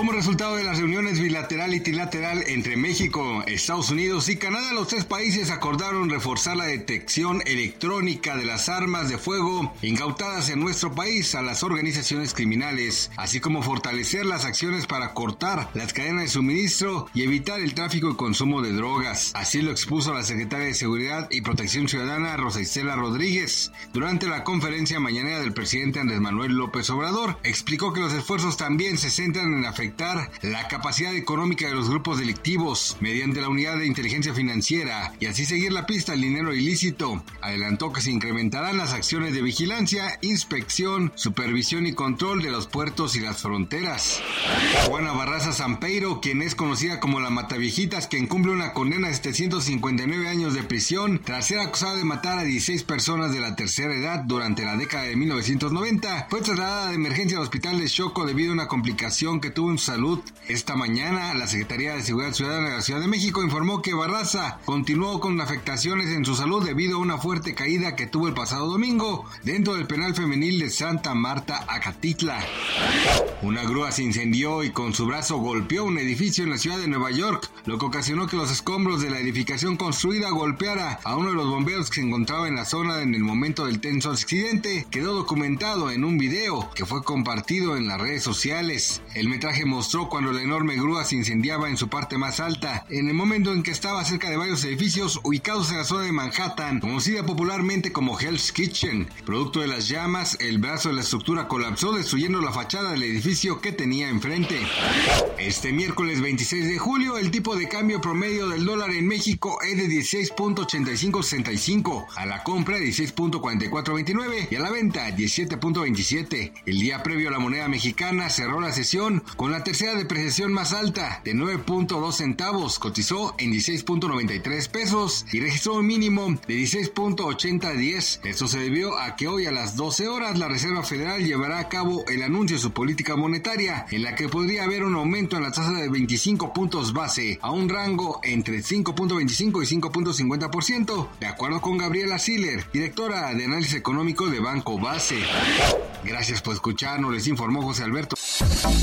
Como resultado de las reuniones bilateral y trilateral entre México, Estados Unidos y Canadá, los tres países acordaron reforzar la detección electrónica de las armas de fuego incautadas en nuestro país a las organizaciones criminales, así como fortalecer las acciones para cortar las cadenas de suministro y evitar el tráfico y consumo de drogas. Así lo expuso la secretaria de Seguridad y Protección Ciudadana Rosa Isela Rodríguez durante la conferencia mañanera del presidente Andrés Manuel López Obrador. Explicó que los esfuerzos también se centran en afectar la capacidad económica de los grupos delictivos mediante la unidad de inteligencia financiera y así seguir la pista al dinero ilícito. Adelantó que se incrementarán las acciones de vigilancia, inspección, supervisión y control de los puertos y las fronteras. Juana Barraza Sampeiro, quien es conocida como la Mataviejitas, quien cumple una condena de 759 años de prisión tras ser acusada de matar a 16 personas de la tercera edad durante la década de 1990, fue trasladada de emergencia al hospital de Choco debido a una complicación que tuvo en salud. Esta mañana, la Secretaría de Seguridad Ciudadana de la Ciudad de México informó que Barraza continuó con afectaciones en su salud debido a una fuerte caída que tuvo el pasado domingo dentro del penal femenil de Santa Marta, Acatitla. Una grúa se incendió y con su brazo golpeó un edificio en la ciudad de Nueva York, lo que ocasionó que los escombros de la edificación construida golpeara a uno de los bomberos que se encontraba en la zona en el momento del tenso accidente. Quedó documentado en un video que fue compartido en las redes sociales. El metraje mostró cuando la enorme grúa se incendiaba en su parte más alta, en el momento en que estaba cerca de varios edificios ubicados en la zona de Manhattan, conocida popularmente como Hell's Kitchen. Producto de las llamas, el brazo de la estructura colapsó destruyendo la fachada del edificio que tenía enfrente. Este miércoles 26 de julio, el tipo de cambio promedio del dólar en México es de 16.8565, a la compra 16.4429 y a la venta 17.27. El día previo la moneda mexicana cerró la sesión con la tercera depreciación más alta, de 9.2 centavos, cotizó en 16.93 pesos y registró un mínimo de 16.8010. Esto se debió a que hoy a las 12 horas la Reserva Federal llevará a cabo el anuncio de su política monetaria, en la que podría haber un aumento en la tasa de 25 puntos base a un rango entre 5.25 y 5.50%, de acuerdo con Gabriela Siller, directora de análisis económico de Banco Base. Gracias por escucharnos, les informó José Alberto.